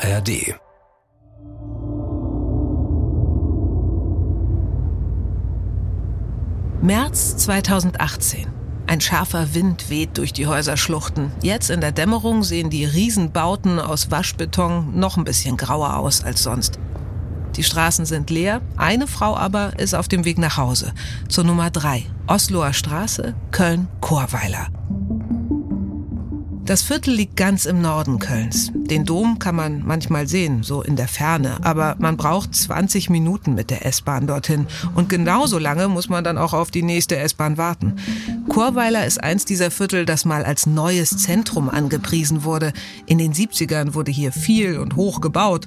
ARD. März 2018. Ein scharfer Wind weht durch die Häuserschluchten. Jetzt in der Dämmerung sehen die Riesenbauten aus Waschbeton noch ein bisschen grauer aus als sonst. Die Straßen sind leer, eine Frau aber ist auf dem Weg nach Hause. Zur Nummer 3, Osloer Straße, Köln-Chorweiler. Das Viertel liegt ganz im Norden Kölns. Den Dom kann man manchmal sehen, so in der Ferne, aber man braucht 20 Minuten mit der S-Bahn dorthin. Und genauso lange muss man dann auch auf die nächste S-Bahn warten. Chorweiler ist eins dieser Viertel, das mal als neues Zentrum angepriesen wurde. In den 70ern wurde hier viel und hoch gebaut.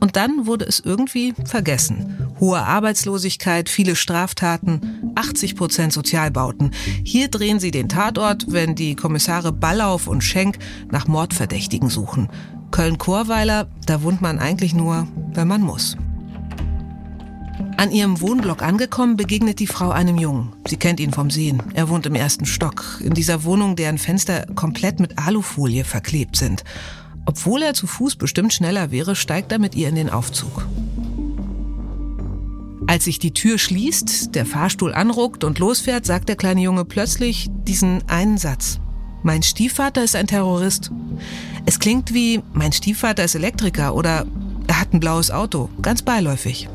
Und dann wurde es irgendwie vergessen. Hohe Arbeitslosigkeit, viele Straftaten, 80 Prozent Sozialbauten. Hier drehen sie den Tatort, wenn die Kommissare Ballauf und Schenk nach Mordverdächtigen suchen. Köln-Chorweiler, da wohnt man eigentlich nur, wenn man muss. An ihrem Wohnblock angekommen, begegnet die Frau einem Jungen. Sie kennt ihn vom Sehen. Er wohnt im ersten Stock, in dieser Wohnung, deren Fenster komplett mit Alufolie verklebt sind. Obwohl er zu Fuß bestimmt schneller wäre, steigt er mit ihr in den Aufzug. Als sich die Tür schließt, der Fahrstuhl anruckt und losfährt, sagt der kleine Junge plötzlich diesen einen Satz. Mein Stiefvater ist ein Terrorist. Es klingt wie, mein Stiefvater ist Elektriker oder er hat ein blaues Auto, ganz beiläufig.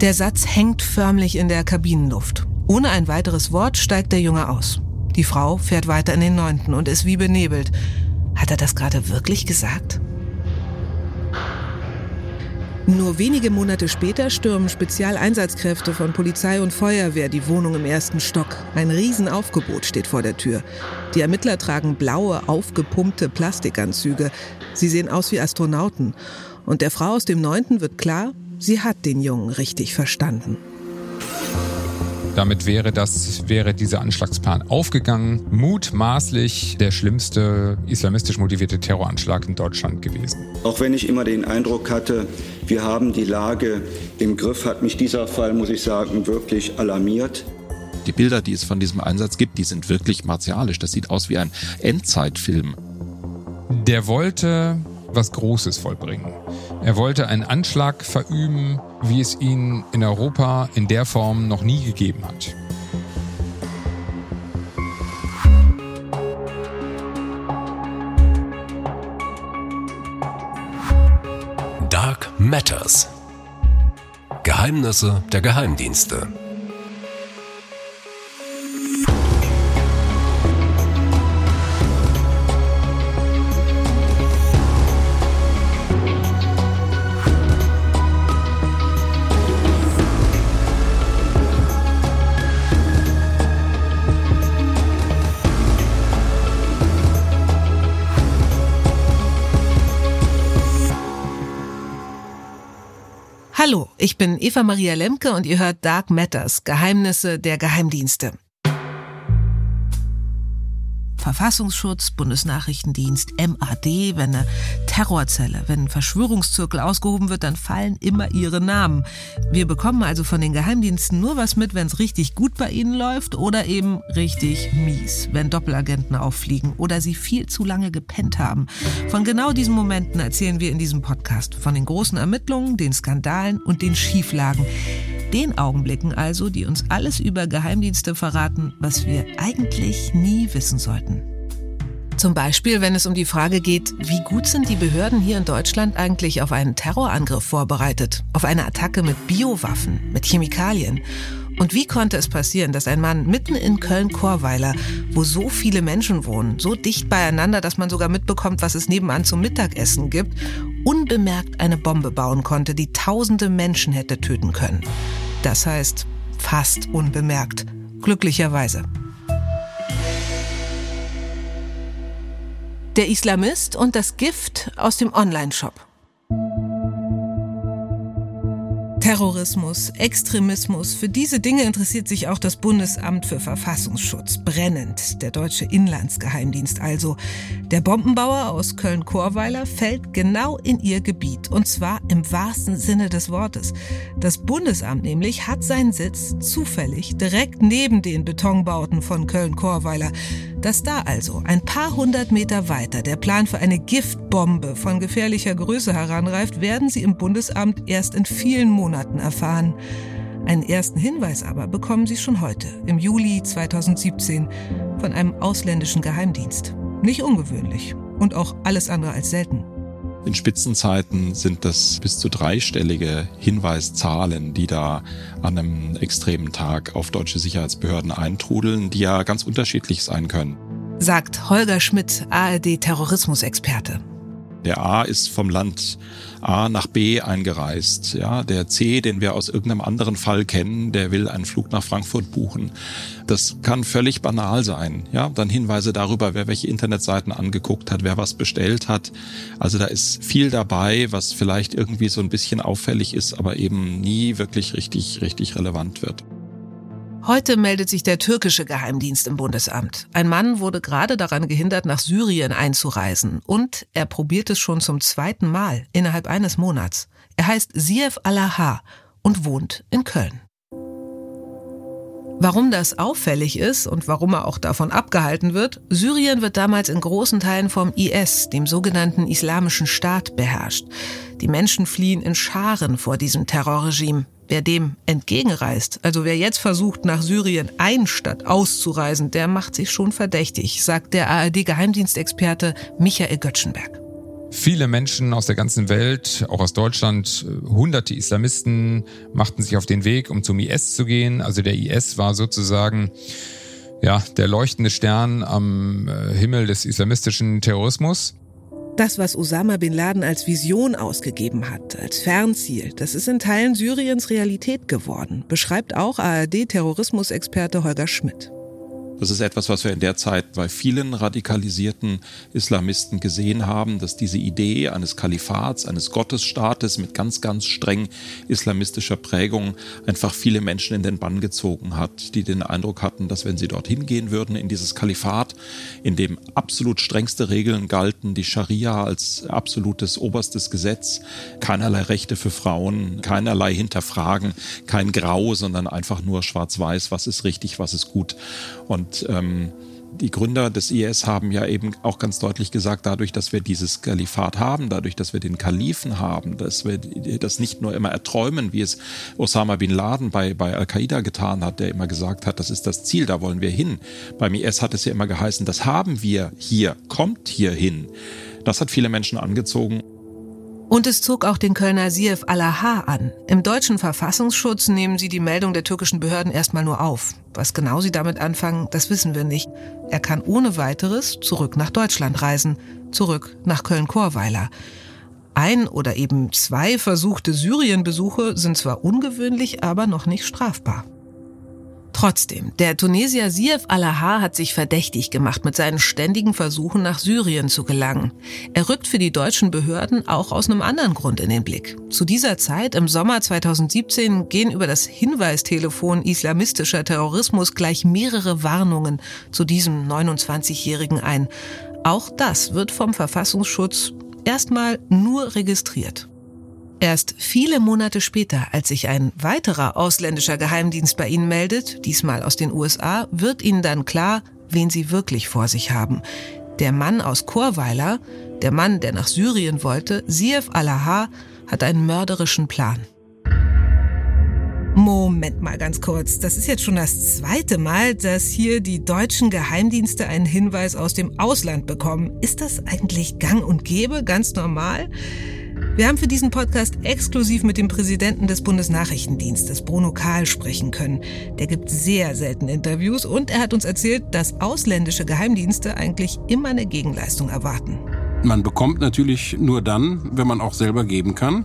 Der Satz hängt förmlich in der Kabinenluft. Ohne ein weiteres Wort steigt der Junge aus. Die Frau fährt weiter in den Neunten und ist wie benebelt. Hat er das gerade wirklich gesagt? Nur wenige Monate später stürmen Spezialeinsatzkräfte von Polizei und Feuerwehr die Wohnung im ersten Stock. Ein Riesenaufgebot steht vor der Tür. Die Ermittler tragen blaue, aufgepumpte Plastikanzüge. Sie sehen aus wie Astronauten. Und der Frau aus dem Neunten wird klar, sie hat den Jungen richtig verstanden. Damit wäre das, wäre dieser Anschlagsplan aufgegangen. Mutmaßlich der schlimmste islamistisch motivierte Terroranschlag in Deutschland gewesen. Auch wenn ich immer den Eindruck hatte, wir haben die Lage im Griff, hat mich dieser Fall, muss ich sagen, wirklich alarmiert. Die Bilder, die es von diesem Einsatz gibt, die sind wirklich martialisch. Das sieht aus wie ein Endzeitfilm. Der wollte was Großes vollbringen. Er wollte einen Anschlag verüben, wie es ihn in Europa in der Form noch nie gegeben hat. Dark Matters. Geheimnisse der Geheimdienste. Ich bin Eva Maria Lemke und ihr hört Dark Matters, Geheimnisse der Geheimdienste. Verfassungsschutz, Bundesnachrichtendienst, MAD, wenn eine Terrorzelle, wenn ein Verschwörungszirkel ausgehoben wird, dann fallen immer ihre Namen. Wir bekommen also von den Geheimdiensten nur was mit, wenn es richtig gut bei ihnen läuft oder eben richtig mies, wenn Doppelagenten auffliegen oder sie viel zu lange gepennt haben. Von genau diesen Momenten erzählen wir in diesem Podcast. Von den großen Ermittlungen, den Skandalen und den Schieflagen. Den Augenblicken also, die uns alles über Geheimdienste verraten, was wir eigentlich nie wissen sollten. Zum Beispiel, wenn es um die Frage geht, wie gut sind die Behörden hier in Deutschland eigentlich auf einen Terrorangriff vorbereitet, auf eine Attacke mit Biowaffen, mit Chemikalien. Und wie konnte es passieren, dass ein Mann mitten in Köln-Chorweiler, wo so viele Menschen wohnen, so dicht beieinander, dass man sogar mitbekommt, was es nebenan zum Mittagessen gibt, unbemerkt eine Bombe bauen konnte, die tausende Menschen hätte töten können? Das heißt, fast unbemerkt. Glücklicherweise. Der Islamist und das Gift aus dem Online-Shop. Terrorismus, Extremismus, für diese Dinge interessiert sich auch das Bundesamt für Verfassungsschutz brennend, der deutsche Inlandsgeheimdienst also. Der Bombenbauer aus Köln-Chorweiler fällt genau in ihr Gebiet, und zwar im wahrsten Sinne des Wortes. Das Bundesamt nämlich hat seinen Sitz zufällig direkt neben den Betonbauten von Köln-Chorweiler. Dass da also ein paar hundert Meter weiter der Plan für eine Giftbombe von gefährlicher Größe heranreift, werden Sie im Bundesamt erst in vielen Monaten erfahren. Einen ersten Hinweis aber bekommen Sie schon heute, im Juli 2017, von einem ausländischen Geheimdienst. Nicht ungewöhnlich und auch alles andere als selten. In Spitzenzeiten sind das bis zu dreistellige Hinweiszahlen, die da an einem extremen Tag auf deutsche Sicherheitsbehörden eintrudeln, die ja ganz unterschiedlich sein können. Sagt Holger Schmidt, ARD-Terrorismusexperte. Der A ist vom Land A nach B eingereist. Ja, der C, den wir aus irgendeinem anderen Fall kennen, der will einen Flug nach Frankfurt buchen. Das kann völlig banal sein. Ja, dann Hinweise darüber, wer welche Internetseiten angeguckt hat, wer was bestellt hat. Also da ist viel dabei, was vielleicht irgendwie so ein bisschen auffällig ist, aber eben nie wirklich richtig, richtig relevant wird. Heute meldet sich der türkische Geheimdienst im Bundesamt. Ein Mann wurde gerade daran gehindert, nach Syrien einzureisen. Und er probiert es schon zum zweiten Mal innerhalb eines Monats. Er heißt Sief Alaha und wohnt in Köln. Warum das auffällig ist und warum er auch davon abgehalten wird, Syrien wird damals in großen Teilen vom IS, dem sogenannten Islamischen Staat, beherrscht. Die Menschen fliehen in Scharen vor diesem Terrorregime. Wer dem entgegenreist, also wer jetzt versucht, nach Syrien ein statt auszureisen, der macht sich schon verdächtig, sagt der ARD-Geheimdienstexperte Michael Göttschenberg. Viele Menschen aus der ganzen Welt, auch aus Deutschland, hunderte Islamisten machten sich auf den Weg, um zum IS zu gehen. Also der IS war sozusagen ja, der leuchtende Stern am äh, Himmel des islamistischen Terrorismus. Das, was Osama bin Laden als Vision ausgegeben hat, als Fernziel, das ist in Teilen Syriens Realität geworden, beschreibt auch ARD-Terrorismusexperte Holger Schmidt. Das ist etwas, was wir in der Zeit bei vielen radikalisierten Islamisten gesehen haben, dass diese Idee eines Kalifats, eines Gottesstaates mit ganz, ganz streng islamistischer Prägung einfach viele Menschen in den Bann gezogen hat, die den Eindruck hatten, dass wenn sie dorthin gehen würden, in dieses Kalifat, in dem absolut strengste Regeln galten, die Scharia als absolutes oberstes Gesetz, keinerlei Rechte für Frauen, keinerlei Hinterfragen, kein Grau, sondern einfach nur schwarz-weiß, was ist richtig, was ist gut. Und und ähm, die Gründer des IS haben ja eben auch ganz deutlich gesagt, dadurch, dass wir dieses Kalifat haben, dadurch, dass wir den Kalifen haben, dass wir das nicht nur immer erträumen, wie es Osama bin Laden bei, bei Al-Qaida getan hat, der immer gesagt hat, das ist das Ziel, da wollen wir hin. Beim IS hat es ja immer geheißen, das haben wir hier, kommt hier hin. Das hat viele Menschen angezogen. Und es zog auch den Kölner Sief Alaha an. Im deutschen Verfassungsschutz nehmen sie die Meldung der türkischen Behörden erstmal nur auf. Was genau sie damit anfangen, das wissen wir nicht. Er kann ohne weiteres zurück nach Deutschland reisen, zurück nach Köln-Chorweiler. Ein oder eben zwei versuchte Syrienbesuche sind zwar ungewöhnlich, aber noch nicht strafbar. Trotzdem, der Tunesier Sief Alaha hat sich verdächtig gemacht mit seinen ständigen Versuchen nach Syrien zu gelangen. Er rückt für die deutschen Behörden auch aus einem anderen Grund in den Blick. Zu dieser Zeit, im Sommer 2017, gehen über das Hinweistelefon islamistischer Terrorismus gleich mehrere Warnungen zu diesem 29-Jährigen ein. Auch das wird vom Verfassungsschutz erstmal nur registriert. Erst viele Monate später, als sich ein weiterer ausländischer Geheimdienst bei Ihnen meldet, diesmal aus den USA, wird Ihnen dann klar, wen Sie wirklich vor sich haben. Der Mann aus Chorweiler, der Mann, der nach Syrien wollte, Sief Alaha, hat einen mörderischen Plan. Moment mal ganz kurz. Das ist jetzt schon das zweite Mal, dass hier die deutschen Geheimdienste einen Hinweis aus dem Ausland bekommen. Ist das eigentlich gang und gäbe, ganz normal? Wir haben für diesen Podcast exklusiv mit dem Präsidenten des Bundesnachrichtendienstes, Bruno Kahl, sprechen können. Der gibt sehr selten Interviews und er hat uns erzählt, dass ausländische Geheimdienste eigentlich immer eine Gegenleistung erwarten. Man bekommt natürlich nur dann, wenn man auch selber geben kann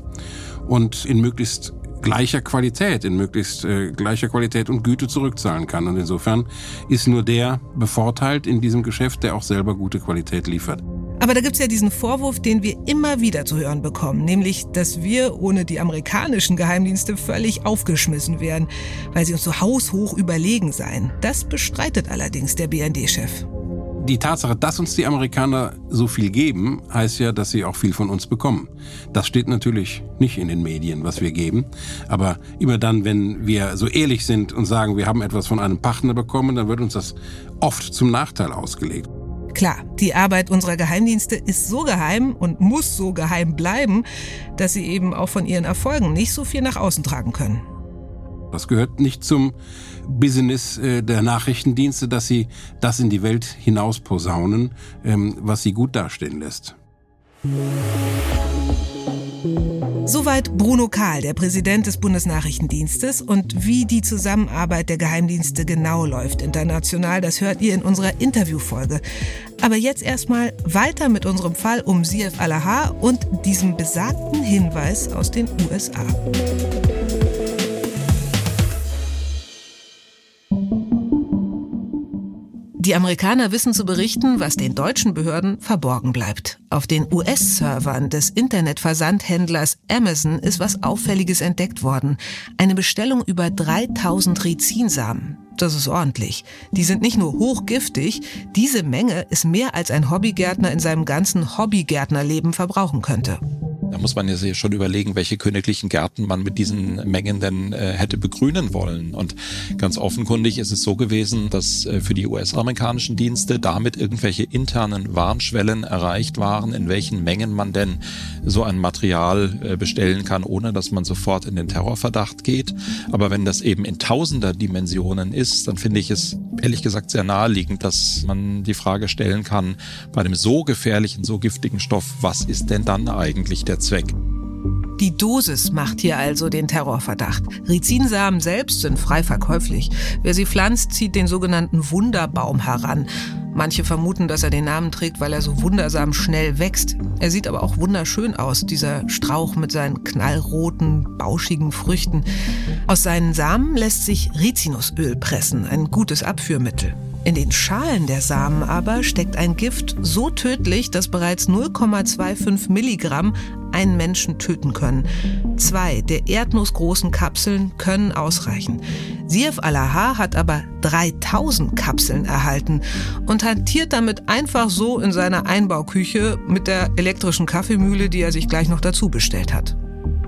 und in möglichst gleicher Qualität, in möglichst äh, gleicher Qualität und Güte zurückzahlen kann. Und insofern ist nur der bevorteilt in diesem Geschäft, der auch selber gute Qualität liefert. Aber da gibt's ja diesen Vorwurf, den wir immer wieder zu hören bekommen, nämlich, dass wir ohne die amerikanischen Geheimdienste völlig aufgeschmissen wären, weil sie uns so haushoch überlegen seien. Das bestreitet allerdings der BND-Chef. die Tatsache, dass uns die Amerikaner so viel geben, heißt ja, dass sie auch viel von uns bekommen. Das steht natürlich nicht in den Medien, was wir geben. Aber immer dann, wenn wir so ehrlich sind und sagen, wir haben etwas von einem Partner bekommen, dann wird uns das oft zum Nachteil ausgelegt. Klar, die Arbeit unserer Geheimdienste ist so geheim und muss so geheim bleiben, dass sie eben auch von ihren Erfolgen nicht so viel nach außen tragen können. Das gehört nicht zum Business äh, der Nachrichtendienste, dass sie das in die Welt hinaus posaunen, ähm, was sie gut dastehen lässt. Soweit Bruno Kahl, der Präsident des Bundesnachrichtendienstes und wie die Zusammenarbeit der Geheimdienste genau läuft international, das hört ihr in unserer Interviewfolge. Aber jetzt erstmal weiter mit unserem Fall um Sief Alaha und diesem besagten Hinweis aus den USA. Die Amerikaner wissen zu berichten, was den deutschen Behörden verborgen bleibt. Auf den US-Servern des Internetversandhändlers Amazon ist was Auffälliges entdeckt worden. Eine Bestellung über 3000 Rizinsamen. Das ist ordentlich. Die sind nicht nur hochgiftig, diese Menge ist mehr als ein Hobbygärtner in seinem ganzen Hobbygärtnerleben verbrauchen könnte. Da muss man ja sich schon überlegen, welche königlichen Gärten man mit diesen Mengen denn äh, hätte begrünen wollen. Und ganz offenkundig ist es so gewesen, dass äh, für die US-amerikanischen Dienste damit irgendwelche internen Warnschwellen erreicht waren, in welchen Mengen man denn so ein Material äh, bestellen kann, ohne dass man sofort in den Terrorverdacht geht. Aber wenn das eben in tausender Dimensionen ist, dann finde ich es ehrlich gesagt sehr naheliegend, dass man die Frage stellen kann, bei einem so gefährlichen, so giftigen Stoff, was ist denn dann eigentlich der Zweck. Die Dosis macht hier also den Terrorverdacht. Rizinsamen selbst sind frei verkäuflich. Wer sie pflanzt, zieht den sogenannten Wunderbaum heran. Manche vermuten, dass er den Namen trägt, weil er so wundersam schnell wächst. Er sieht aber auch wunderschön aus, dieser Strauch mit seinen knallroten, bauschigen Früchten. Aus seinen Samen lässt sich Rizinusöl pressen, ein gutes Abführmittel. In den Schalen der Samen aber steckt ein Gift so tödlich, dass bereits 0,25 Milligramm einen Menschen töten können. Zwei der erdnussgroßen Kapseln können ausreichen. Sief Alaha hat aber 3000 Kapseln erhalten und hantiert damit einfach so in seiner Einbauküche mit der elektrischen Kaffeemühle, die er sich gleich noch dazu bestellt hat.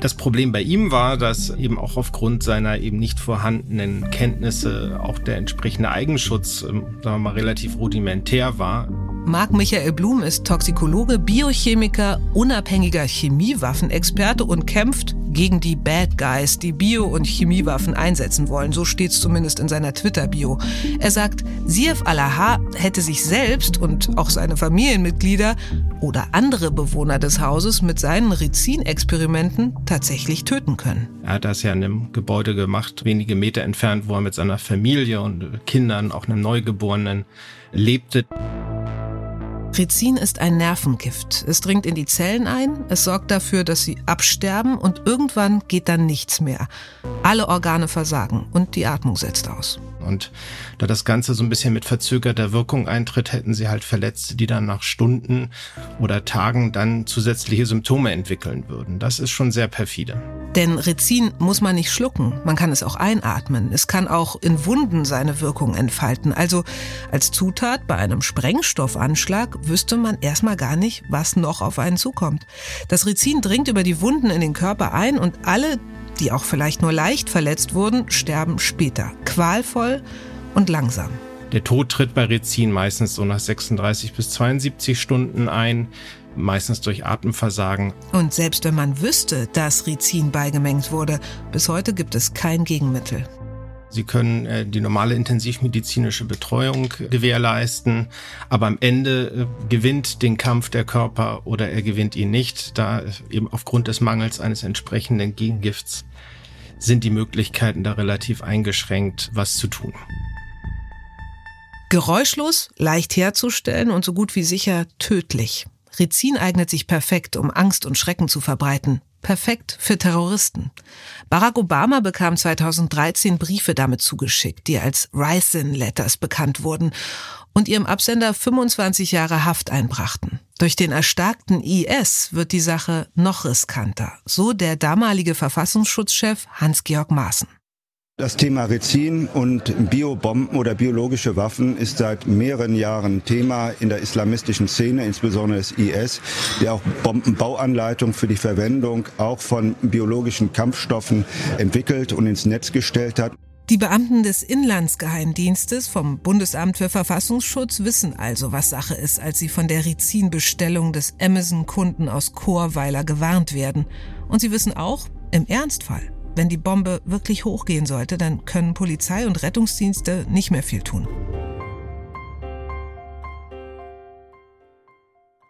Das Problem bei ihm war, dass eben auch aufgrund seiner eben nicht vorhandenen Kenntnisse auch der entsprechende Eigenschutz, ähm, sagen wir mal, relativ rudimentär war. Marc Michael Blum ist Toxikologe, Biochemiker, unabhängiger Chemiewaffenexperte und kämpft gegen die Bad Guys, die Bio- und Chemiewaffen einsetzen wollen. So steht es zumindest in seiner Twitter-Bio. Er sagt, Sief Alaha hätte sich selbst und auch seine Familienmitglieder oder andere Bewohner des Hauses mit seinen Rizin-Experimenten tatsächlich töten können. Er hat das ja in einem Gebäude gemacht, wenige Meter entfernt, wo er mit seiner Familie und Kindern, auch einem Neugeborenen, lebte. Rizin ist ein Nervengift. Es dringt in die Zellen ein, es sorgt dafür, dass sie absterben und irgendwann geht dann nichts mehr. Alle Organe versagen und die Atmung setzt aus. Und da das Ganze so ein bisschen mit verzögerter Wirkung eintritt, hätten sie halt Verletzte, die dann nach Stunden oder Tagen dann zusätzliche Symptome entwickeln würden. Das ist schon sehr perfide. Denn Rizin muss man nicht schlucken, man kann es auch einatmen. Es kann auch in Wunden seine Wirkung entfalten. Also als Zutat bei einem Sprengstoffanschlag wüsste man erstmal gar nicht, was noch auf einen zukommt. Das Rizin dringt über die Wunden in den Körper ein und alle, die auch vielleicht nur leicht verletzt wurden, sterben später. Qualvoll und langsam. Der Tod tritt bei Rizin meistens so nach 36 bis 72 Stunden ein, meistens durch Atemversagen. Und selbst wenn man wüsste, dass Rizin beigemengt wurde, bis heute gibt es kein Gegenmittel. Sie können äh, die normale intensivmedizinische Betreuung gewährleisten, aber am Ende äh, gewinnt den Kampf der Körper oder er gewinnt ihn nicht, da eben aufgrund des Mangels eines entsprechenden Gegengifts sind die Möglichkeiten da relativ eingeschränkt, was zu tun. Geräuschlos, leicht herzustellen und so gut wie sicher tödlich. Rizin eignet sich perfekt, um Angst und Schrecken zu verbreiten. Perfekt für Terroristen. Barack Obama bekam 2013 Briefe damit zugeschickt, die als Ricin Letters bekannt wurden und ihrem Absender 25 Jahre Haft einbrachten. Durch den erstarkten IS wird die Sache noch riskanter, so der damalige Verfassungsschutzchef Hans-Georg Maaßen. Das Thema Rizin und Biobomben oder biologische Waffen ist seit mehreren Jahren Thema in der islamistischen Szene, insbesondere des IS, der auch Bombenbauanleitungen für die Verwendung auch von biologischen Kampfstoffen entwickelt und ins Netz gestellt hat. Die Beamten des Inlandsgeheimdienstes vom Bundesamt für Verfassungsschutz wissen also, was Sache ist, als sie von der Rizin-Bestellung des Amazon-Kunden aus Chorweiler gewarnt werden. Und sie wissen auch, im Ernstfall, wenn die Bombe wirklich hochgehen sollte, dann können Polizei und Rettungsdienste nicht mehr viel tun.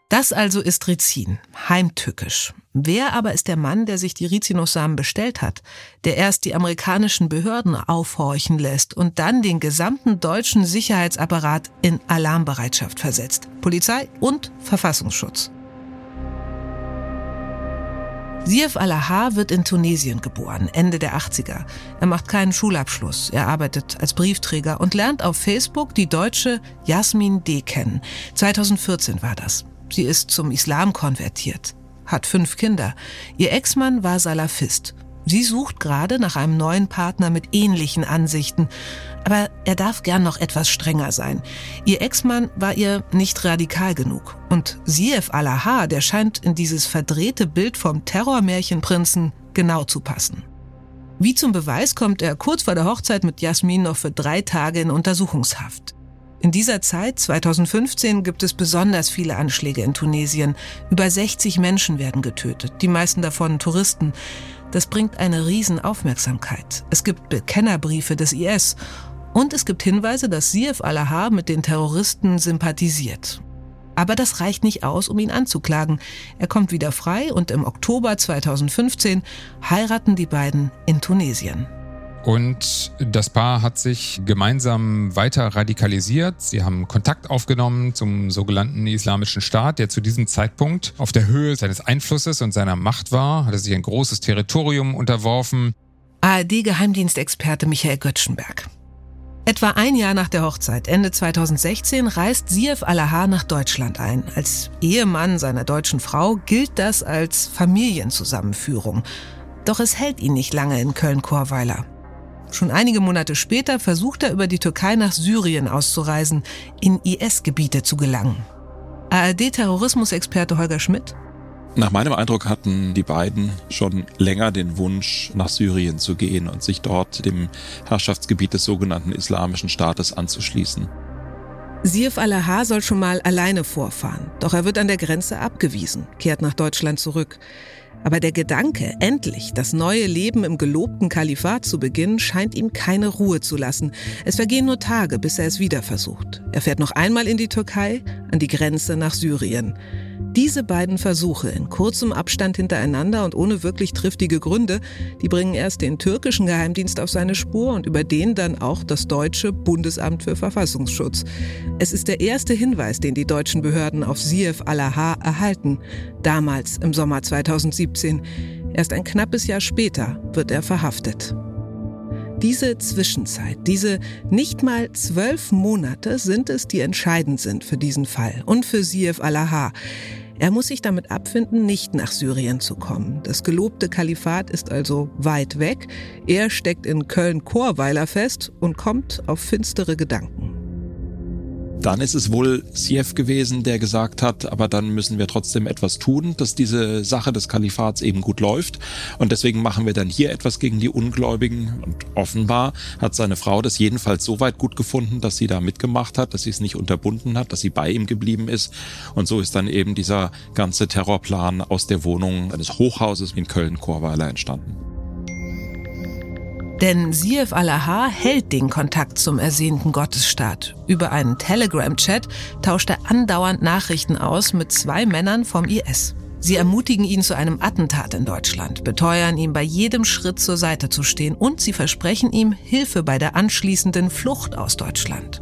Das also ist Rizin, heimtückisch. Wer aber ist der Mann, der sich die Rizinussamen bestellt hat, der erst die amerikanischen Behörden aufhorchen lässt und dann den gesamten deutschen Sicherheitsapparat in Alarmbereitschaft versetzt? Polizei und Verfassungsschutz. Sief Alaha wird in Tunesien geboren, Ende der 80er. Er macht keinen Schulabschluss, er arbeitet als Briefträger und lernt auf Facebook die deutsche Jasmin D. kennen. 2014 war das. Sie ist zum Islam konvertiert, hat fünf Kinder. Ihr Ex-Mann war Salafist. Sie sucht gerade nach einem neuen Partner mit ähnlichen Ansichten. Aber er darf gern noch etwas strenger sein. Ihr Ex-Mann war ihr nicht radikal genug. Und Sief Alaha, der scheint in dieses verdrehte Bild vom Terrormärchenprinzen genau zu passen. Wie zum Beweis kommt er kurz vor der Hochzeit mit Jasmin noch für drei Tage in Untersuchungshaft. In dieser Zeit, 2015, gibt es besonders viele Anschläge in Tunesien. Über 60 Menschen werden getötet, die meisten davon Touristen. Das bringt eine Riesenaufmerksamkeit. Es gibt Bekennerbriefe des IS und es gibt Hinweise, dass Sief Alaha mit den Terroristen sympathisiert. Aber das reicht nicht aus, um ihn anzuklagen. Er kommt wieder frei und im Oktober 2015 heiraten die beiden in Tunesien. Und das Paar hat sich gemeinsam weiter radikalisiert. Sie haben Kontakt aufgenommen zum sogenannten Islamischen Staat, der zu diesem Zeitpunkt auf der Höhe seines Einflusses und seiner Macht war, hatte sich ein großes Territorium unterworfen. ARD-Geheimdienstexperte Michael Göttschenberg. Etwa ein Jahr nach der Hochzeit, Ende 2016, reist Sief Alaha nach Deutschland ein. Als Ehemann seiner deutschen Frau gilt das als Familienzusammenführung. Doch es hält ihn nicht lange in Köln-Chorweiler. Schon einige Monate später versucht er über die Türkei nach Syrien auszureisen, in IS-Gebiete zu gelangen. ARD-Terrorismusexperte Holger Schmidt. Nach meinem Eindruck hatten die beiden schon länger den Wunsch, nach Syrien zu gehen und sich dort dem Herrschaftsgebiet des sogenannten Islamischen Staates anzuschließen. Sirf Alaha soll schon mal alleine vorfahren, doch er wird an der Grenze abgewiesen, kehrt nach Deutschland zurück. Aber der Gedanke, endlich das neue Leben im gelobten Kalifat zu beginnen, scheint ihm keine Ruhe zu lassen. Es vergehen nur Tage, bis er es wieder versucht. Er fährt noch einmal in die Türkei, an die Grenze nach Syrien. Diese beiden Versuche in kurzem Abstand hintereinander und ohne wirklich triftige Gründe, die bringen erst den türkischen Geheimdienst auf seine Spur und über den dann auch das deutsche Bundesamt für Verfassungsschutz. Es ist der erste Hinweis, den die deutschen Behörden auf Sief Alaha erhalten, damals im Sommer 2017. Erst ein knappes Jahr später wird er verhaftet. Diese Zwischenzeit, diese nicht mal zwölf Monate sind es, die entscheidend sind für diesen Fall und für Sief Alaha. Er muss sich damit abfinden, nicht nach Syrien zu kommen. Das gelobte Kalifat ist also weit weg. Er steckt in Köln-Chorweiler fest und kommt auf finstere Gedanken. Dann ist es wohl Siev gewesen, der gesagt hat, aber dann müssen wir trotzdem etwas tun, dass diese Sache des Kalifats eben gut läuft. Und deswegen machen wir dann hier etwas gegen die Ungläubigen. Und offenbar hat seine Frau das jedenfalls so weit gut gefunden, dass sie da mitgemacht hat, dass sie es nicht unterbunden hat, dass sie bei ihm geblieben ist. Und so ist dann eben dieser ganze Terrorplan aus der Wohnung eines Hochhauses in Köln-Chorweiler entstanden. Denn Sief Alaha hält den Kontakt zum ersehnten Gottesstaat. Über einen Telegram-Chat tauscht er andauernd Nachrichten aus mit zwei Männern vom IS. Sie ermutigen ihn zu einem Attentat in Deutschland, beteuern ihm bei jedem Schritt zur Seite zu stehen und sie versprechen ihm Hilfe bei der anschließenden Flucht aus Deutschland.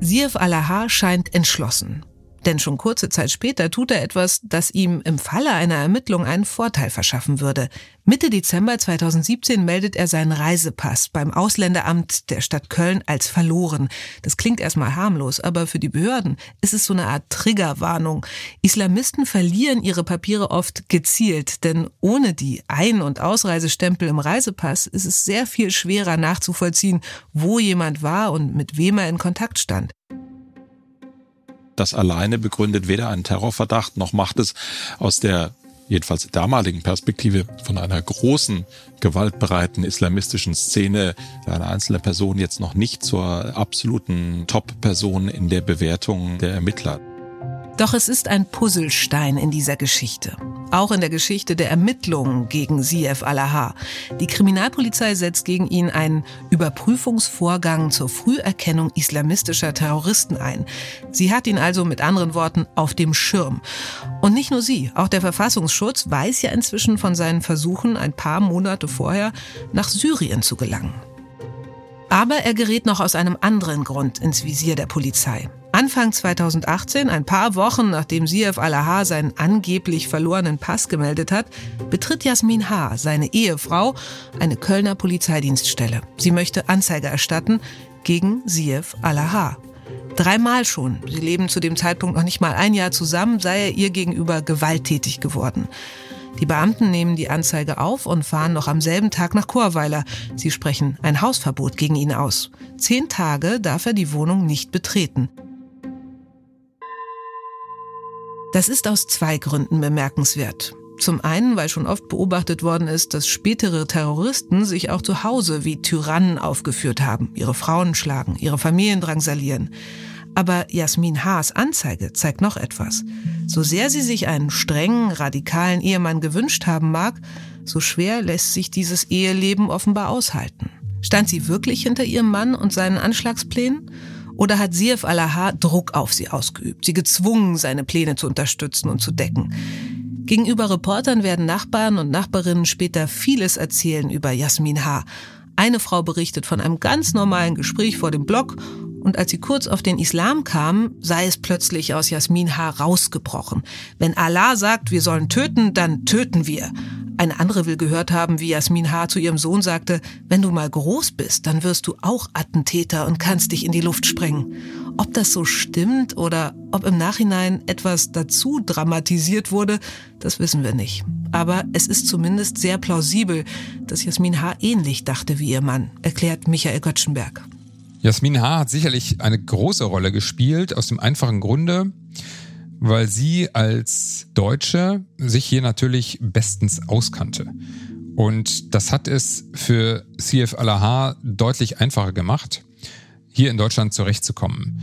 Sief Alaha scheint entschlossen. Denn schon kurze Zeit später tut er etwas, das ihm im Falle einer Ermittlung einen Vorteil verschaffen würde. Mitte Dezember 2017 meldet er seinen Reisepass beim Ausländeramt der Stadt Köln als verloren. Das klingt erstmal harmlos, aber für die Behörden ist es so eine Art Triggerwarnung. Islamisten verlieren ihre Papiere oft gezielt, denn ohne die Ein- und Ausreisestempel im Reisepass ist es sehr viel schwerer nachzuvollziehen, wo jemand war und mit wem er in Kontakt stand. Das alleine begründet weder einen Terrorverdacht noch macht es aus der jedenfalls damaligen Perspektive von einer großen, gewaltbereiten islamistischen Szene eine einzelne Person jetzt noch nicht zur absoluten Top-Person in der Bewertung der Ermittler. Doch es ist ein Puzzlestein in dieser Geschichte. Auch in der Geschichte der Ermittlungen gegen Sief Alaha. Die Kriminalpolizei setzt gegen ihn einen Überprüfungsvorgang zur Früherkennung islamistischer Terroristen ein. Sie hat ihn also mit anderen Worten auf dem Schirm. Und nicht nur sie, auch der Verfassungsschutz weiß ja inzwischen von seinen Versuchen, ein paar Monate vorher nach Syrien zu gelangen. Aber er gerät noch aus einem anderen Grund ins Visier der Polizei. Anfang 2018, ein paar Wochen nachdem Sief Alaha seinen angeblich verlorenen Pass gemeldet hat, betritt Jasmin H., seine Ehefrau, eine Kölner Polizeidienststelle. Sie möchte Anzeige erstatten gegen Sief Alaha. Dreimal schon, sie leben zu dem Zeitpunkt noch nicht mal ein Jahr zusammen, sei er ihr gegenüber gewalttätig geworden. Die Beamten nehmen die Anzeige auf und fahren noch am selben Tag nach Chorweiler. Sie sprechen ein Hausverbot gegen ihn aus. Zehn Tage darf er die Wohnung nicht betreten. Das ist aus zwei Gründen bemerkenswert. Zum einen, weil schon oft beobachtet worden ist, dass spätere Terroristen sich auch zu Hause wie Tyrannen aufgeführt haben, ihre Frauen schlagen, ihre Familien drangsalieren. Aber Jasmin Haas Anzeige zeigt noch etwas. So sehr sie sich einen strengen, radikalen Ehemann gewünscht haben mag, so schwer lässt sich dieses Eheleben offenbar aushalten. Stand sie wirklich hinter ihrem Mann und seinen Anschlagsplänen? Oder hat Sirf Alaha Druck auf sie ausgeübt, sie gezwungen, seine Pläne zu unterstützen und zu decken? Gegenüber Reportern werden Nachbarn und Nachbarinnen später vieles erzählen über Jasmin H. Eine Frau berichtet von einem ganz normalen Gespräch vor dem Blog und als sie kurz auf den Islam kam, sei es plötzlich aus Jasmin H. rausgebrochen. Wenn Allah sagt, wir sollen töten, dann töten wir. Eine andere will gehört haben, wie Jasmin H. zu ihrem Sohn sagte, wenn du mal groß bist, dann wirst du auch Attentäter und kannst dich in die Luft sprengen. Ob das so stimmt oder ob im Nachhinein etwas dazu dramatisiert wurde, das wissen wir nicht. Aber es ist zumindest sehr plausibel, dass Jasmin H. ähnlich dachte wie ihr Mann, erklärt Michael Göttschenberg. Jasmin H. hat sicherlich eine große Rolle gespielt, aus dem einfachen Grunde, weil sie als Deutsche sich hier natürlich bestens auskannte. Und das hat es für CF Alaha deutlich einfacher gemacht, hier in Deutschland zurechtzukommen.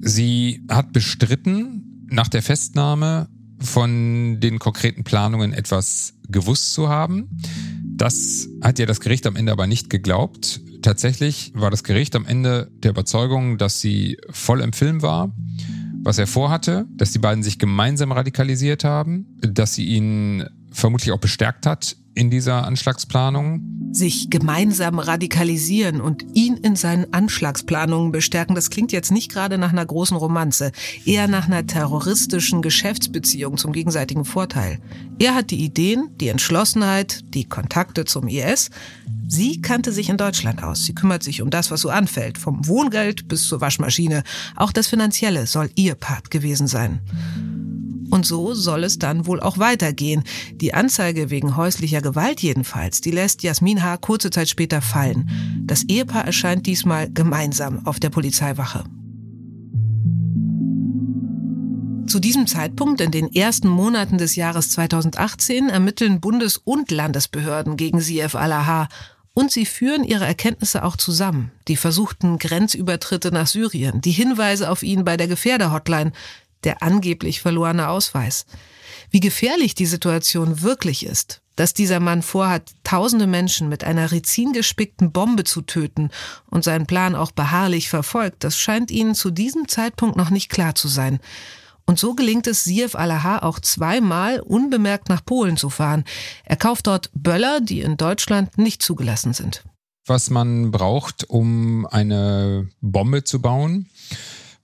Sie hat bestritten, nach der Festnahme von den konkreten Planungen etwas gewusst zu haben. Das hat ihr das Gericht am Ende aber nicht geglaubt. Tatsächlich war das Gericht am Ende der Überzeugung, dass sie voll im Film war was er vorhatte, dass die beiden sich gemeinsam radikalisiert haben, dass sie ihn vermutlich auch bestärkt hat in dieser Anschlagsplanung. Sich gemeinsam radikalisieren und ihn in seinen Anschlagsplanungen bestärken, das klingt jetzt nicht gerade nach einer großen Romanze, eher nach einer terroristischen Geschäftsbeziehung zum gegenseitigen Vorteil. Er hat die Ideen, die Entschlossenheit, die Kontakte zum IS. Sie kannte sich in Deutschland aus. Sie kümmert sich um das, was so anfällt, vom Wohngeld bis zur Waschmaschine. Auch das Finanzielle soll ihr Part gewesen sein. Und so soll es dann wohl auch weitergehen. Die Anzeige wegen häuslicher Gewalt jedenfalls, die lässt Jasmin H. kurze Zeit später fallen. Das Ehepaar erscheint diesmal gemeinsam auf der Polizeiwache. Zu diesem Zeitpunkt, in den ersten Monaten des Jahres 2018, ermitteln Bundes- und Landesbehörden gegen Sief Alaha und sie führen ihre Erkenntnisse auch zusammen. Die versuchten Grenzübertritte nach Syrien, die Hinweise auf ihn bei der Gefährderhotline, der angeblich verlorene Ausweis. Wie gefährlich die Situation wirklich ist, dass dieser Mann vorhat, tausende Menschen mit einer rizingespickten Bombe zu töten und seinen Plan auch beharrlich verfolgt, das scheint ihnen zu diesem Zeitpunkt noch nicht klar zu sein. Und so gelingt es Siev Alaha auch zweimal unbemerkt nach Polen zu fahren. Er kauft dort Böller, die in Deutschland nicht zugelassen sind. Was man braucht, um eine Bombe zu bauen,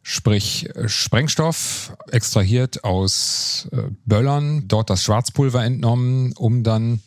sprich äh, Sprengstoff extrahiert aus äh, Böllern, dort das Schwarzpulver entnommen, um dann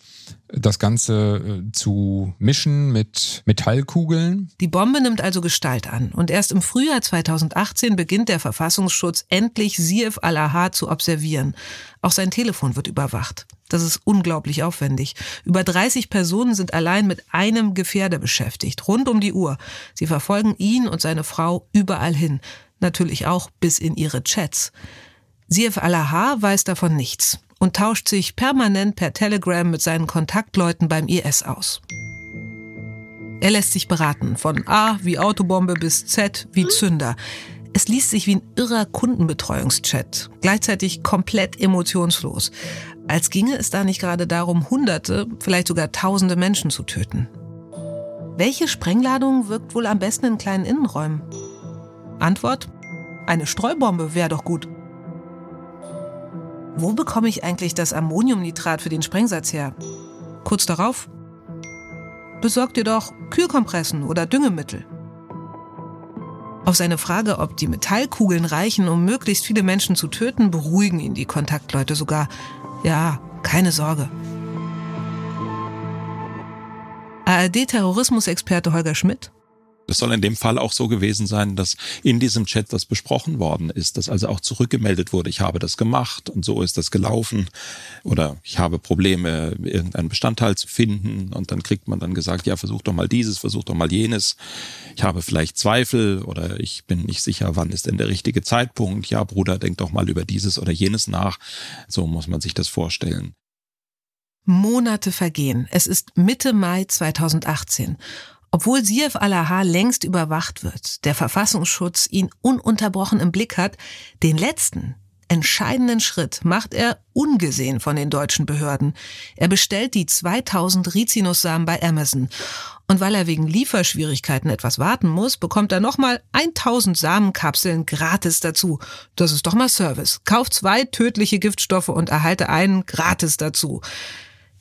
das Ganze äh, zu mischen mit Metallkugeln. Die Bombe nimmt also Gestalt an und erst im Frühjahr 2018 beginnt der Verfassungsschutz endlich Sief al-Ahar zu observieren. Auch sein Telefon wird überwacht. Das ist unglaublich aufwendig. Über 30 Personen sind allein mit einem Gefährder beschäftigt, rund um die Uhr. Sie verfolgen ihn und seine Frau überall hin. Natürlich auch bis in ihre Chats. Sief al-Ahar weiß davon nichts und tauscht sich permanent per Telegram mit seinen Kontaktleuten beim IS aus. Er lässt sich beraten, von A wie Autobombe bis Z wie Zünder. Es liest sich wie ein irrer Kundenbetreuungschat, gleichzeitig komplett emotionslos, als ginge es da nicht gerade darum, Hunderte, vielleicht sogar Tausende Menschen zu töten. Welche Sprengladung wirkt wohl am besten in kleinen Innenräumen? Antwort? Eine Streubombe wäre doch gut. Wo bekomme ich eigentlich das Ammoniumnitrat für den Sprengsatz her? Kurz darauf? Besorgt ihr doch Kühlkompressen oder Düngemittel. Auf seine Frage, ob die Metallkugeln reichen, um möglichst viele Menschen zu töten, beruhigen ihn die Kontaktleute sogar. Ja, keine Sorge. ARD-Terrorismusexperte Holger Schmidt es soll in dem Fall auch so gewesen sein, dass in diesem Chat das besprochen worden ist, dass also auch zurückgemeldet wurde, ich habe das gemacht und so ist das gelaufen oder ich habe Probleme, irgendeinen Bestandteil zu finden und dann kriegt man dann gesagt, ja, versuch doch mal dieses, versuch doch mal jenes. Ich habe vielleicht Zweifel oder ich bin nicht sicher, wann ist denn der richtige Zeitpunkt. Ja, Bruder, denk doch mal über dieses oder jenes nach. So muss man sich das vorstellen. Monate vergehen. Es ist Mitte Mai 2018 obwohl Sief al-Ahar längst überwacht wird, der Verfassungsschutz ihn ununterbrochen im Blick hat, den letzten, entscheidenden Schritt macht er ungesehen von den deutschen Behörden. Er bestellt die 2000 Rizinussamen bei Amazon. Und weil er wegen Lieferschwierigkeiten etwas warten muss, bekommt er nochmal 1000 Samenkapseln gratis dazu. Das ist doch mal Service. Kauft zwei tödliche Giftstoffe und erhalte einen gratis dazu.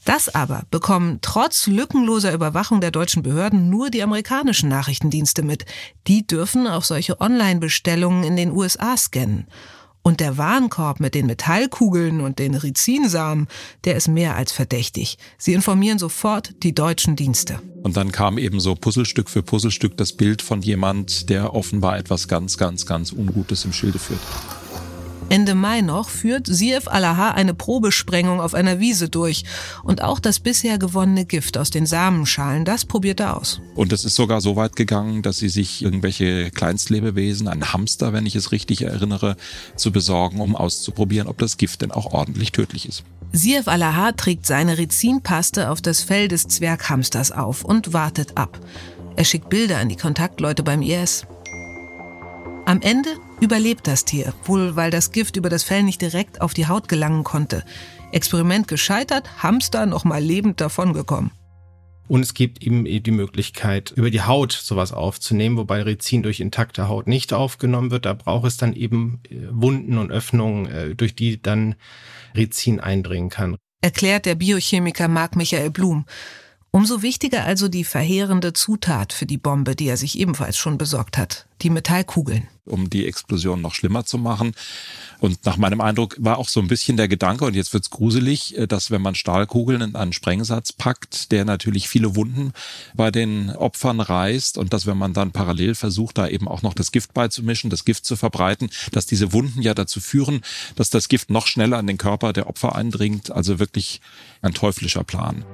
Das aber bekommen trotz lückenloser Überwachung der deutschen Behörden nur die amerikanischen Nachrichtendienste mit. Die dürfen auch solche Online-Bestellungen in den USA scannen. Und der Warenkorb mit den Metallkugeln und den Rizinsamen, der ist mehr als verdächtig. Sie informieren sofort die deutschen Dienste. Und dann kam eben so Puzzlestück für Puzzlestück das Bild von jemand, der offenbar etwas ganz, ganz, ganz Ungutes im Schilde führt. Ende Mai noch führt Sief al-Ahar eine Probesprengung auf einer Wiese durch. Und auch das bisher gewonnene Gift aus den Samenschalen, das probiert er aus. Und es ist sogar so weit gegangen, dass sie sich irgendwelche Kleinstlebewesen, einen Hamster, wenn ich es richtig erinnere, zu besorgen, um auszuprobieren, ob das Gift denn auch ordentlich tödlich ist. Sief al-Ahar trägt seine Rizinpaste auf das Fell des Zwerghamsters auf und wartet ab. Er schickt Bilder an die Kontaktleute beim IS. Am Ende überlebt das Tier, wohl weil das Gift über das Fell nicht direkt auf die Haut gelangen konnte. Experiment gescheitert, Hamster noch mal lebend davongekommen. Und es gibt eben die Möglichkeit, über die Haut sowas aufzunehmen, wobei Rizin durch intakte Haut nicht aufgenommen wird. Da braucht es dann eben äh, Wunden und Öffnungen, äh, durch die dann Rizin eindringen kann. Erklärt der Biochemiker Marc Michael Blum. Umso wichtiger also die verheerende Zutat für die Bombe, die er sich ebenfalls schon besorgt hat, die Metallkugeln. Um die Explosion noch schlimmer zu machen. Und nach meinem Eindruck war auch so ein bisschen der Gedanke, und jetzt wird's gruselig, äh, dass wenn man Stahlkugeln in einen Sprengsatz packt, der natürlich viele Wunden bei den Opfern reißt und dass wenn man dann parallel versucht, da eben auch noch das Gift beizumischen, das Gift zu verbreiten, dass diese Wunden ja dazu führen, dass das Gift noch schneller an den Körper der Opfer eindringt. Also wirklich ein teuflischer Plan.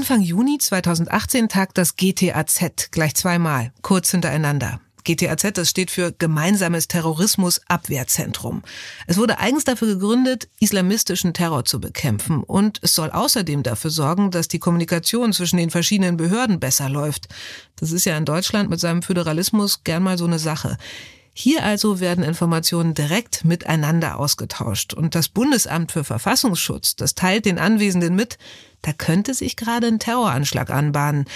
Anfang Juni 2018 tagt das GTAZ gleich zweimal, kurz hintereinander. GTAZ, das steht für Gemeinsames Terrorismusabwehrzentrum. Es wurde eigens dafür gegründet, islamistischen Terror zu bekämpfen und es soll außerdem dafür sorgen, dass die Kommunikation zwischen den verschiedenen Behörden besser läuft. Das ist ja in Deutschland mit seinem Föderalismus gern mal so eine Sache. Hier also werden Informationen direkt miteinander ausgetauscht und das Bundesamt für Verfassungsschutz, das teilt den Anwesenden mit, da könnte sich gerade ein Terroranschlag anbahnen.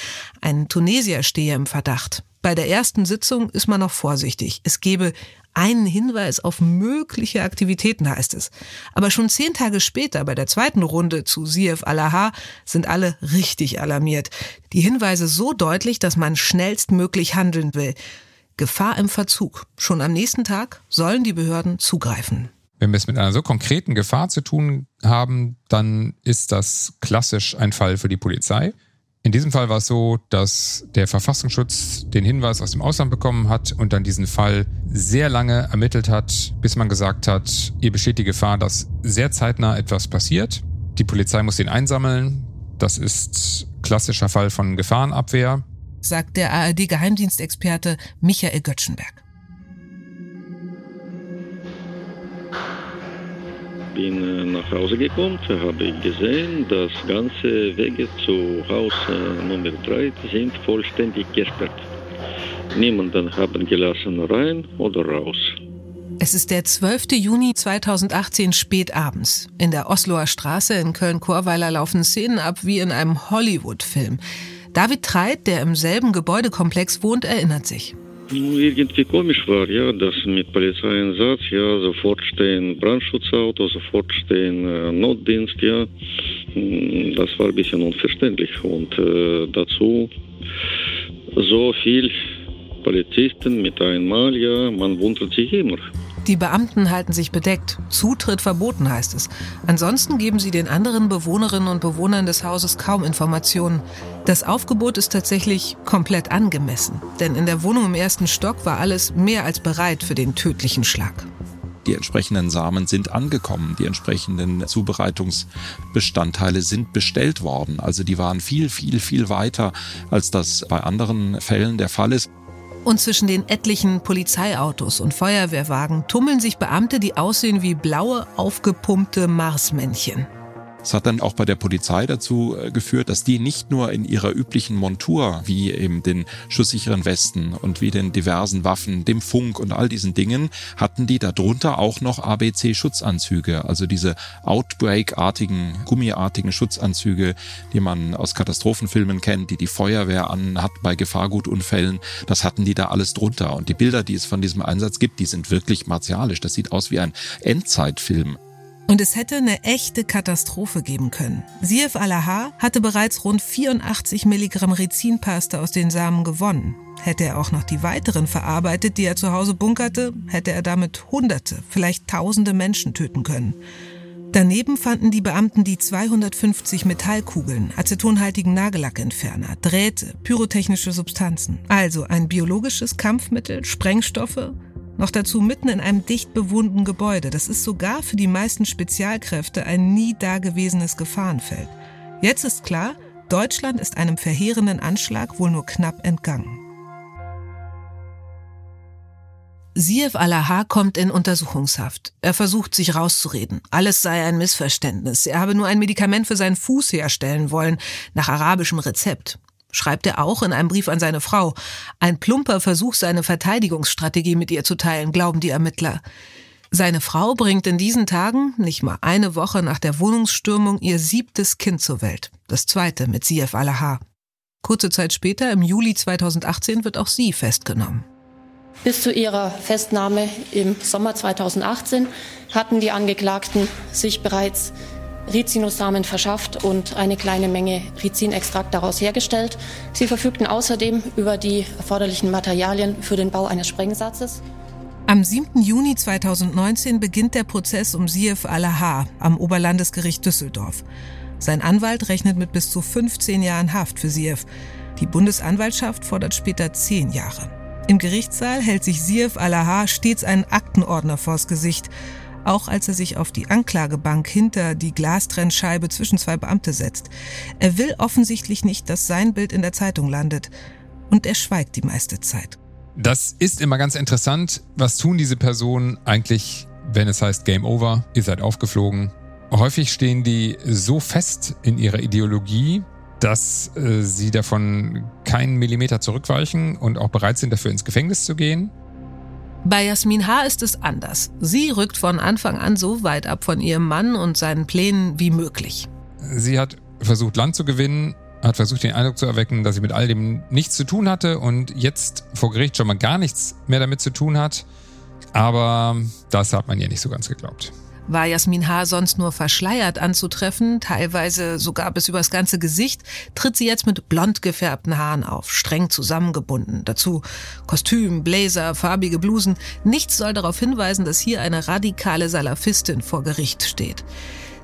Ein Tunesier stehe im Verdacht. Bei der ersten Sitzung ist man noch vorsichtig. Es gebe einen Hinweis auf mögliche Aktivitäten, heißt es. Aber schon zehn Tage später, bei der zweiten Runde zu Sief Allah, sind alle richtig alarmiert. Die Hinweise so deutlich, dass man schnellstmöglich handeln will. Gefahr im Verzug. Schon am nächsten Tag sollen die Behörden zugreifen. Wenn wir es mit einer so konkreten Gefahr zu tun haben, dann ist das klassisch ein Fall für die Polizei. In diesem Fall war es so, dass der Verfassungsschutz den Hinweis aus dem Ausland bekommen hat und dann diesen Fall sehr lange ermittelt hat, bis man gesagt hat, ihr besteht die Gefahr, dass sehr zeitnah etwas passiert. Die Polizei muss den einsammeln. Das ist klassischer Fall von Gefahrenabwehr, sagt der ARD-Geheimdienstexperte Michael Göttschenberg. Bin äh, nach Hause gekommen, habe ich gesehen, dass ganze Wege zu Haus äh, Nummer 3 sind vollständig gesperrt. Niemanden haben gelassen rein oder raus. Es ist der 12. Juni 2018 spät abends. In der Osloer Straße in Köln-Chorweiler laufen Szenen ab wie in einem Hollywood-Film. David Treit, der im selben Gebäudekomplex wohnt, erinnert sich irgendwie komisch war, ja, dass mit Polizeieinsatz, ja, sofort stehen Brandschutzautos, sofort stehen äh, Notdienst, ja. Das war ein bisschen unverständlich. Und äh, dazu so viel Polizisten mit einmal, ja, man wundert sich immer. Die Beamten halten sich bedeckt. Zutritt verboten heißt es. Ansonsten geben sie den anderen Bewohnerinnen und Bewohnern des Hauses kaum Informationen. Das Aufgebot ist tatsächlich komplett angemessen. Denn in der Wohnung im ersten Stock war alles mehr als bereit für den tödlichen Schlag. Die entsprechenden Samen sind angekommen, die entsprechenden Zubereitungsbestandteile sind bestellt worden. Also die waren viel, viel, viel weiter, als das bei anderen Fällen der Fall ist. Und zwischen den etlichen Polizeiautos und Feuerwehrwagen tummeln sich Beamte, die aussehen wie blaue, aufgepumpte Marsmännchen. Das hat dann auch bei der Polizei dazu äh, geführt, dass die nicht nur in ihrer üblichen Montur, wie eben den schusssicheren Westen und wie den diversen Waffen, dem Funk und all diesen Dingen, hatten die darunter auch noch ABC-Schutzanzüge, also diese Outbreak-artigen, gummiartigen Schutzanzüge, die man aus Katastrophenfilmen kennt, die die Feuerwehr anhat bei Gefahrgutunfällen. Das hatten die da alles drunter. Und die Bilder, die es von diesem Einsatz gibt, die sind wirklich martialisch. Das sieht aus wie ein Endzeitfilm. Und es hätte eine echte Katastrophe geben können. Sief Alaha hatte bereits rund 84 Milligramm Rizinpaste aus den Samen gewonnen. Hätte er auch noch die weiteren verarbeitet, die er zu Hause bunkerte, hätte er damit Hunderte, vielleicht Tausende Menschen töten können. Daneben fanden die Beamten die 250 Metallkugeln, acetonhaltigen Nagellackentferner, Drähte, pyrotechnische Substanzen. Also ein biologisches Kampfmittel, Sprengstoffe noch dazu mitten in einem dicht bewohnten Gebäude. Das ist sogar für die meisten Spezialkräfte ein nie dagewesenes Gefahrenfeld. Jetzt ist klar, Deutschland ist einem verheerenden Anschlag wohl nur knapp entgangen. Sief Alaha kommt in Untersuchungshaft. Er versucht sich rauszureden. Alles sei ein Missverständnis. Er habe nur ein Medikament für seinen Fuß herstellen wollen, nach arabischem Rezept schreibt er auch in einem Brief an seine Frau. Ein plumper Versuch, seine Verteidigungsstrategie mit ihr zu teilen, glauben die Ermittler. Seine Frau bringt in diesen Tagen, nicht mal eine Woche nach der Wohnungsstürmung, ihr siebtes Kind zur Welt. Das zweite mit Sief Alaha. Kurze Zeit später, im Juli 2018, wird auch sie festgenommen. Bis zu ihrer Festnahme im Sommer 2018 hatten die Angeklagten sich bereits Rizinussamen verschafft und eine kleine Menge Rizinextrakt daraus hergestellt. Sie verfügten außerdem über die erforderlichen Materialien für den Bau eines Sprengsatzes. Am 7. Juni 2019 beginnt der Prozess um Sief Alaha am Oberlandesgericht Düsseldorf. Sein Anwalt rechnet mit bis zu 15 Jahren Haft für Sief. Die Bundesanwaltschaft fordert später 10 Jahre. Im Gerichtssaal hält sich Sief Alaha stets einen Aktenordner vors Gesicht auch als er sich auf die Anklagebank hinter die Glastrennscheibe zwischen zwei Beamte setzt. Er will offensichtlich nicht, dass sein Bild in der Zeitung landet. Und er schweigt die meiste Zeit. Das ist immer ganz interessant. Was tun diese Personen eigentlich, wenn es heißt Game Over, ihr seid aufgeflogen? Häufig stehen die so fest in ihrer Ideologie, dass äh, sie davon keinen Millimeter zurückweichen und auch bereit sind, dafür ins Gefängnis zu gehen. Bei Jasmin H. ist es anders. Sie rückt von Anfang an so weit ab von ihrem Mann und seinen Plänen wie möglich. Sie hat versucht, Land zu gewinnen, hat versucht, den Eindruck zu erwecken, dass sie mit all dem nichts zu tun hatte und jetzt vor Gericht schon mal gar nichts mehr damit zu tun hat. Aber das hat man ihr nicht so ganz geglaubt. War Jasmin H. sonst nur verschleiert anzutreffen, teilweise sogar bis übers ganze Gesicht, tritt sie jetzt mit blond gefärbten Haaren auf, streng zusammengebunden. Dazu Kostüm, Blazer, farbige Blusen. Nichts soll darauf hinweisen, dass hier eine radikale Salafistin vor Gericht steht.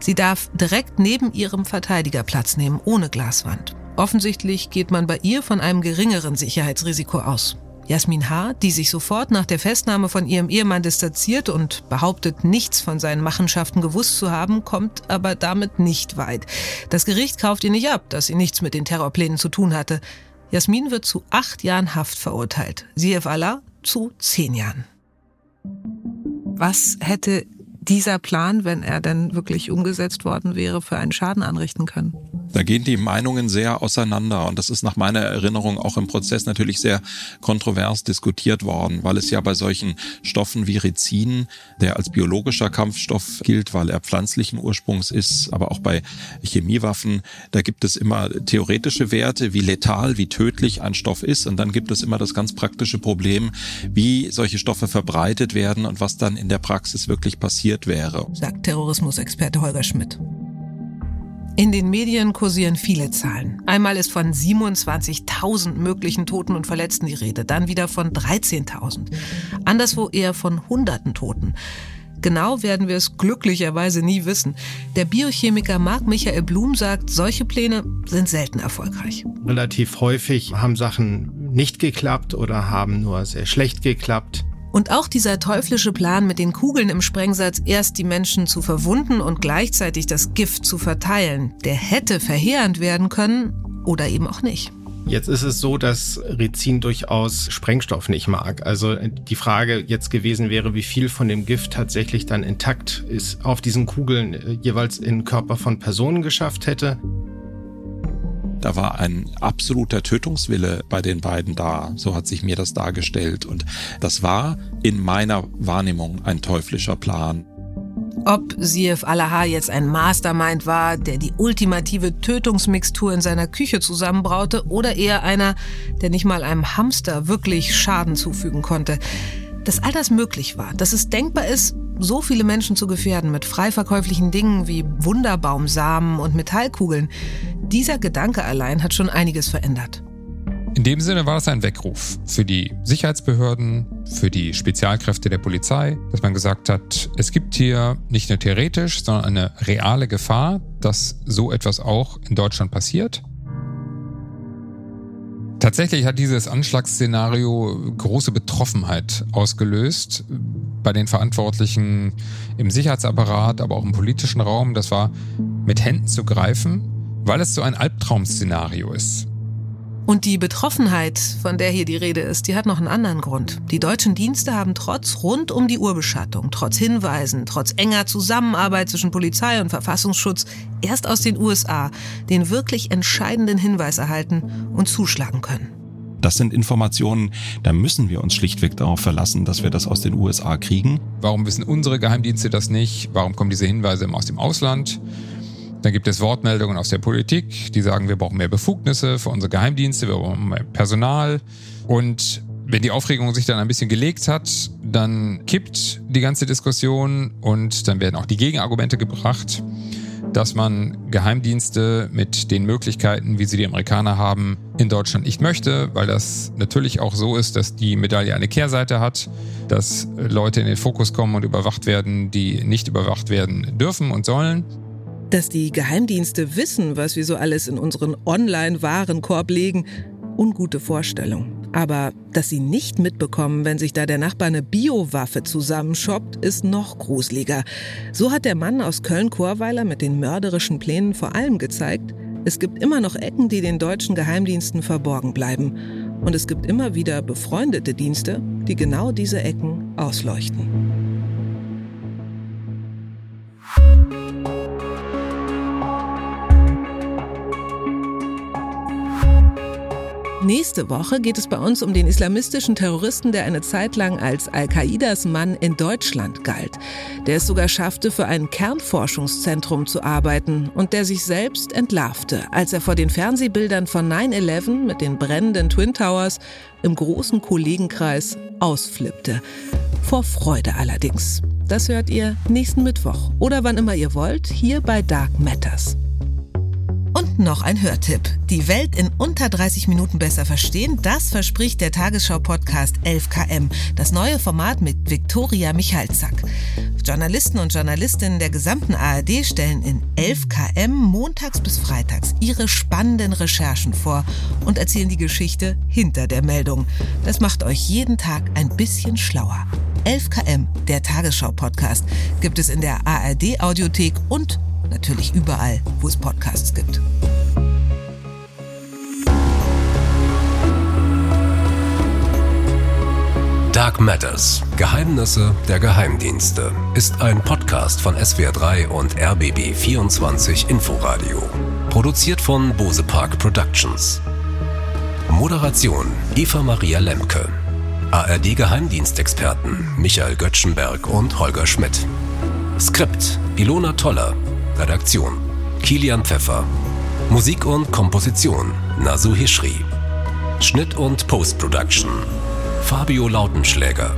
Sie darf direkt neben ihrem Verteidiger Platz nehmen, ohne Glaswand. Offensichtlich geht man bei ihr von einem geringeren Sicherheitsrisiko aus. Jasmin H., die sich sofort nach der Festnahme von ihrem Ehemann distanziert und behauptet, nichts von seinen Machenschaften gewusst zu haben, kommt aber damit nicht weit. Das Gericht kauft ihr nicht ab, dass sie nichts mit den Terrorplänen zu tun hatte. Jasmin wird zu acht Jahren Haft verurteilt. Sief Allah zu zehn Jahren. Was hätte dieser Plan, wenn er denn wirklich umgesetzt worden wäre, für einen Schaden anrichten können? Da gehen die Meinungen sehr auseinander und das ist nach meiner Erinnerung auch im Prozess natürlich sehr kontrovers diskutiert worden, weil es ja bei solchen Stoffen wie Rizin, der als biologischer Kampfstoff gilt, weil er pflanzlichen Ursprungs ist, aber auch bei Chemiewaffen, da gibt es immer theoretische Werte, wie letal, wie tödlich ein Stoff ist und dann gibt es immer das ganz praktische Problem, wie solche Stoffe verbreitet werden und was dann in der Praxis wirklich passiert wäre. Sagt Terrorismusexperte Holger Schmidt. In den Medien kursieren viele Zahlen. Einmal ist von 27.000 möglichen Toten und Verletzten die Rede, dann wieder von 13.000. Anderswo eher von Hunderten Toten. Genau werden wir es glücklicherweise nie wissen. Der Biochemiker Marc Michael Blum sagt, solche Pläne sind selten erfolgreich. Relativ häufig haben Sachen nicht geklappt oder haben nur sehr schlecht geklappt. Und auch dieser teuflische Plan mit den Kugeln im Sprengsatz, erst die Menschen zu verwunden und gleichzeitig das Gift zu verteilen, der hätte verheerend werden können oder eben auch nicht. Jetzt ist es so, dass Rizin durchaus Sprengstoff nicht mag. Also die Frage jetzt gewesen wäre, wie viel von dem Gift tatsächlich dann intakt ist, auf diesen Kugeln äh, jeweils in Körper von Personen geschafft hätte. Da war ein absoluter Tötungswille bei den beiden da. So hat sich mir das dargestellt. Und das war in meiner Wahrnehmung ein teuflischer Plan. Ob Sief Alaha jetzt ein Mastermind war, der die ultimative Tötungsmixtur in seiner Küche zusammenbraute, oder eher einer, der nicht mal einem Hamster wirklich Schaden zufügen konnte. Dass all das möglich war, dass es denkbar ist, so viele Menschen zu gefährden mit frei verkäuflichen Dingen wie Wunderbaumsamen und Metallkugeln, dieser Gedanke allein hat schon einiges verändert. In dem Sinne war es ein Weckruf für die Sicherheitsbehörden, für die Spezialkräfte der Polizei, dass man gesagt hat, es gibt hier nicht nur theoretisch, sondern eine reale Gefahr, dass so etwas auch in Deutschland passiert. Tatsächlich hat dieses Anschlagsszenario große Betroffenheit ausgelöst bei den Verantwortlichen im Sicherheitsapparat, aber auch im politischen Raum. Das war mit Händen zu greifen, weil es so ein Albtraum-Szenario ist. Und die Betroffenheit, von der hier die Rede ist, die hat noch einen anderen Grund. Die deutschen Dienste haben trotz rund um die Urbeschattung, trotz Hinweisen, trotz enger Zusammenarbeit zwischen Polizei und Verfassungsschutz erst aus den USA den wirklich entscheidenden Hinweis erhalten und zuschlagen können. Das sind Informationen, da müssen wir uns schlichtweg darauf verlassen, dass wir das aus den USA kriegen. Warum wissen unsere Geheimdienste das nicht? Warum kommen diese Hinweise immer aus dem Ausland? Dann gibt es Wortmeldungen aus der Politik, die sagen, wir brauchen mehr Befugnisse für unsere Geheimdienste, wir brauchen mehr Personal. Und wenn die Aufregung sich dann ein bisschen gelegt hat, dann kippt die ganze Diskussion und dann werden auch die Gegenargumente gebracht dass man Geheimdienste mit den Möglichkeiten, wie sie die Amerikaner haben, in Deutschland nicht möchte, weil das natürlich auch so ist, dass die Medaille eine Kehrseite hat, dass Leute in den Fokus kommen und überwacht werden, die nicht überwacht werden dürfen und sollen. Dass die Geheimdienste wissen, was wir so alles in unseren Online-Warenkorb legen, ungute Vorstellung. Aber dass sie nicht mitbekommen, wenn sich da der Nachbar eine Biowaffe zusammenschoppt, ist noch gruseliger. So hat der Mann aus Köln-Chorweiler mit den mörderischen Plänen vor allem gezeigt, es gibt immer noch Ecken, die den deutschen Geheimdiensten verborgen bleiben. Und es gibt immer wieder befreundete Dienste, die genau diese Ecken ausleuchten. Nächste Woche geht es bei uns um den islamistischen Terroristen, der eine Zeit lang als Al-Qaidas Mann in Deutschland galt, der es sogar schaffte, für ein Kernforschungszentrum zu arbeiten und der sich selbst entlarvte, als er vor den Fernsehbildern von 9-11 mit den brennenden Twin Towers im großen Kollegenkreis ausflippte. Vor Freude allerdings. Das hört ihr nächsten Mittwoch oder wann immer ihr wollt, hier bei Dark Matters. Und noch ein Hörtipp. Die Welt in unter 30 Minuten besser verstehen, das verspricht der Tagesschau-Podcast 11KM, das neue Format mit Viktoria Michalzack. Journalisten und Journalistinnen der gesamten ARD stellen in 11KM montags bis freitags ihre spannenden Recherchen vor und erzählen die Geschichte hinter der Meldung. Das macht euch jeden Tag ein bisschen schlauer. 11KM, der Tagesschau-Podcast, gibt es in der ARD-Audiothek und Natürlich überall, wo es Podcasts gibt. Dark Matters. Geheimnisse der Geheimdienste ist ein Podcast von SWR3 und RBB24 Inforadio. Produziert von Bose Park Productions. Moderation Eva Maria Lemke. ARD Geheimdienstexperten Michael Göttschenberg und Holger Schmidt. Skript Ilona Toller. Redaktion Kilian Pfeffer. Musik und Komposition Nasu Hischri. Schnitt und Post-Production Fabio Lautenschläger.